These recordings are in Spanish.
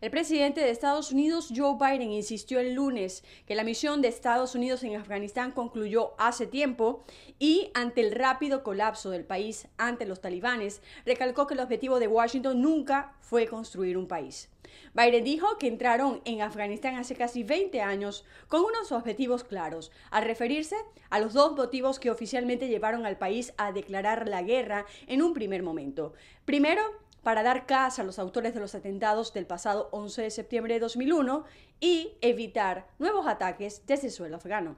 El presidente de Estados Unidos, Joe Biden, insistió el lunes que la misión de Estados Unidos en Afganistán concluyó hace tiempo y, ante el rápido colapso del país ante los talibanes, recalcó que el objetivo de Washington nunca fue construir un país. Biden dijo que entraron en Afganistán hace casi 20 años con unos objetivos claros, al referirse a los dos motivos que oficialmente llevaron al país a declarar la guerra en un primer momento. Primero, para dar caza a los autores de los atentados del pasado 11 de septiembre de 2001 y evitar nuevos ataques desde el suelo afgano.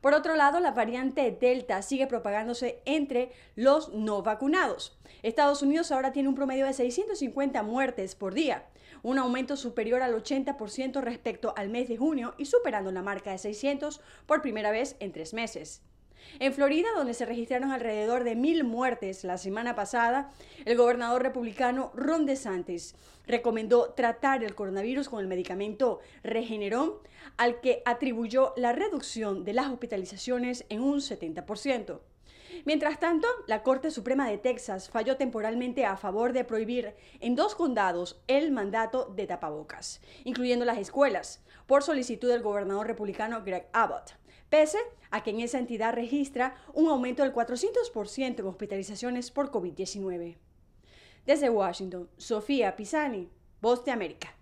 Por otro lado, la variante Delta sigue propagándose entre los no vacunados. Estados Unidos ahora tiene un promedio de 650 muertes por día, un aumento superior al 80% respecto al mes de junio y superando la marca de 600 por primera vez en tres meses. En Florida, donde se registraron alrededor de mil muertes la semana pasada, el gobernador republicano Ron DeSantis recomendó tratar el coronavirus con el medicamento Regeneron, al que atribuyó la reducción de las hospitalizaciones en un 70%. Mientras tanto, la Corte Suprema de Texas falló temporalmente a favor de prohibir en dos condados el mandato de tapabocas, incluyendo las escuelas, por solicitud del gobernador republicano Greg Abbott, pese a que en esa entidad registra un aumento del 400% en hospitalizaciones por COVID-19. Desde Washington, Sofía Pisani, Voz de América.